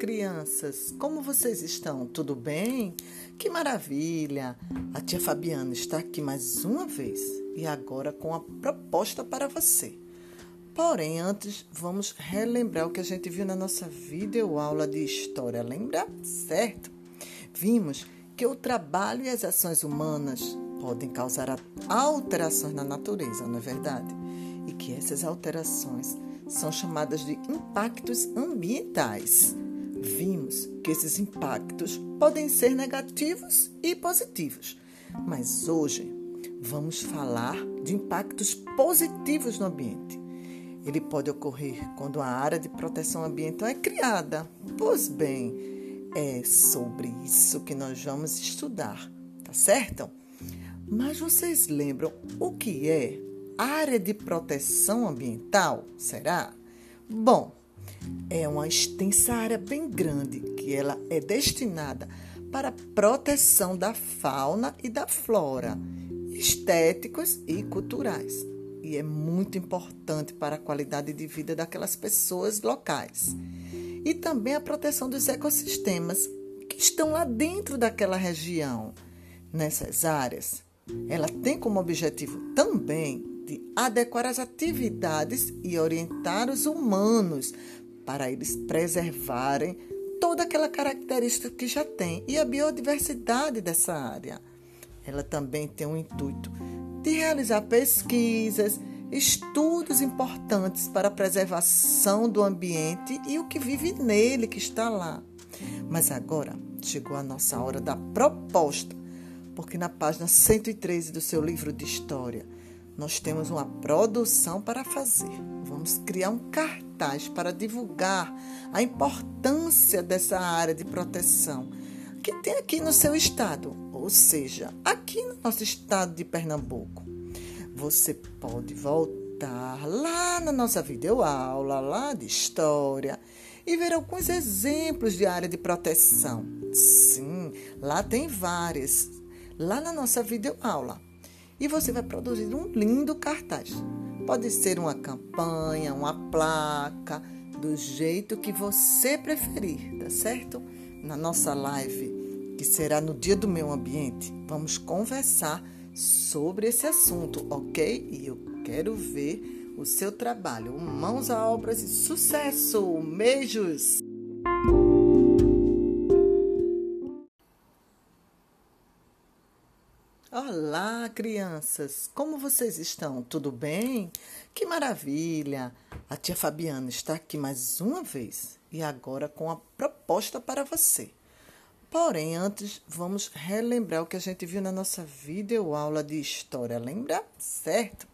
crianças! Como vocês estão? Tudo bem? Que maravilha! A tia Fabiana está aqui mais uma vez e agora com a proposta para você. Porém, antes, vamos relembrar o que a gente viu na nossa videoaula de história. Lembra? Certo? Vimos que o trabalho e as ações humanas podem causar alterações na natureza, não é verdade? E que essas alterações são chamadas de impactos ambientais. Vimos que esses impactos podem ser negativos e positivos, mas hoje vamos falar de impactos positivos no ambiente. Ele pode ocorrer quando a área de proteção ambiental é criada. Pois bem, é sobre isso que nós vamos estudar, tá certo? Mas vocês lembram o que é área de proteção ambiental? Será? Bom, é uma extensa área bem grande que ela é destinada para proteção da fauna e da flora, estéticos e culturais. E é muito importante para a qualidade de vida daquelas pessoas locais. E também a proteção dos ecossistemas que estão lá dentro daquela região. Nessas áreas, ela tem como objetivo também de adequar as atividades e orientar os humanos para eles preservarem toda aquela característica que já tem e a biodiversidade dessa área. Ela também tem o intuito de realizar pesquisas, estudos importantes para a preservação do ambiente e o que vive nele, que está lá. Mas agora chegou a nossa hora da proposta, porque na página 113 do seu livro de história, nós temos uma produção para fazer. Vamos criar um cartaz para divulgar a importância dessa área de proteção que tem aqui no seu estado, ou seja, aqui no nosso estado de Pernambuco. Você pode voltar lá na nossa videoaula, lá de história, e ver alguns exemplos de área de proteção. Sim, lá tem várias. Lá na nossa videoaula e você vai produzir um lindo cartaz. Pode ser uma campanha, uma placa, do jeito que você preferir, tá certo? Na nossa live, que será no dia do meio ambiente, vamos conversar sobre esse assunto, ok? E eu quero ver o seu trabalho. Mãos a obras e sucesso! Beijos! Olá, crianças! Como vocês estão? Tudo bem? Que maravilha! A tia Fabiana está aqui mais uma vez e agora com a proposta para você. Porém, antes, vamos relembrar o que a gente viu na nossa videoaula de história. Lembra? Certo?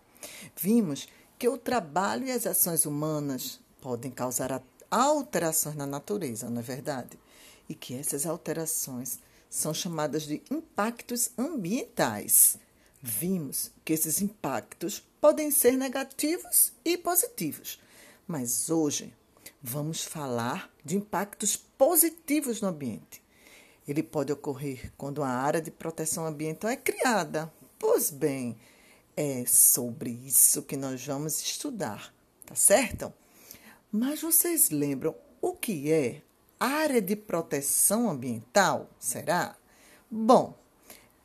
Vimos que o trabalho e as ações humanas podem causar alterações na natureza, não é verdade? E que essas alterações são chamadas de impactos ambientais. Vimos que esses impactos podem ser negativos e positivos, mas hoje vamos falar de impactos positivos no ambiente. Ele pode ocorrer quando a área de proteção ambiental é criada. Pois bem, é sobre isso que nós vamos estudar, tá certo? Mas vocês lembram o que é área de proteção ambiental? Será? Bom,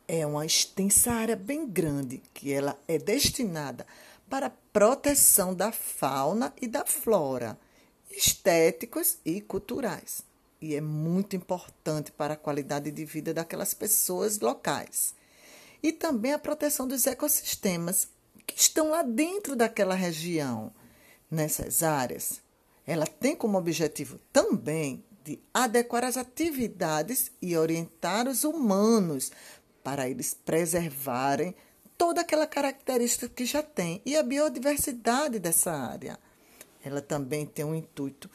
é uma extensa área bem grande que ela é destinada para proteção da fauna e da flora, estéticos e culturais. E é muito importante para a qualidade de vida daquelas pessoas locais. E também a proteção dos ecossistemas que estão lá dentro daquela região. Nessas áreas, ela tem como objetivo também de adequar as atividades e orientar os humanos para eles preservarem toda aquela característica que já tem e a biodiversidade dessa área. Ela também tem o intuito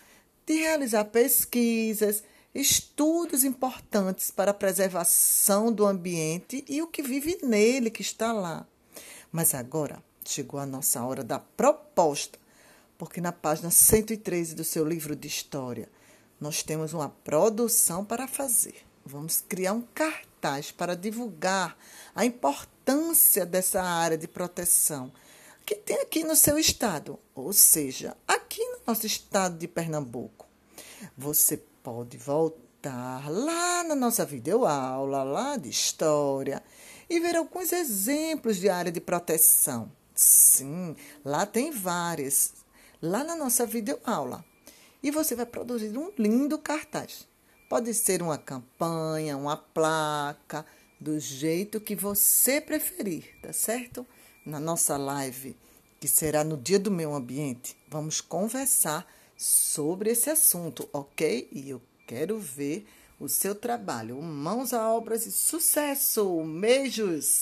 de realizar pesquisas, estudos importantes para a preservação do ambiente e o que vive nele, que está lá. Mas agora chegou a nossa hora da proposta, porque na página 113 do seu livro de história, nós temos uma produção para fazer. Vamos criar um cartaz para divulgar a importância dessa área de proteção que tem aqui no seu estado, ou seja, aqui no nosso estado de Pernambuco. Você pode voltar lá na nossa videoaula, lá de história, e ver alguns exemplos de área de proteção. Sim, lá tem várias, lá na nossa videoaula. E você vai produzir um lindo cartaz. Pode ser uma campanha, uma placa, do jeito que você preferir, tá certo? Na nossa live, que será no Dia do Meio Ambiente, vamos conversar sobre esse assunto, ok? E eu quero ver o seu trabalho. Mãos à obras e sucesso! Beijos!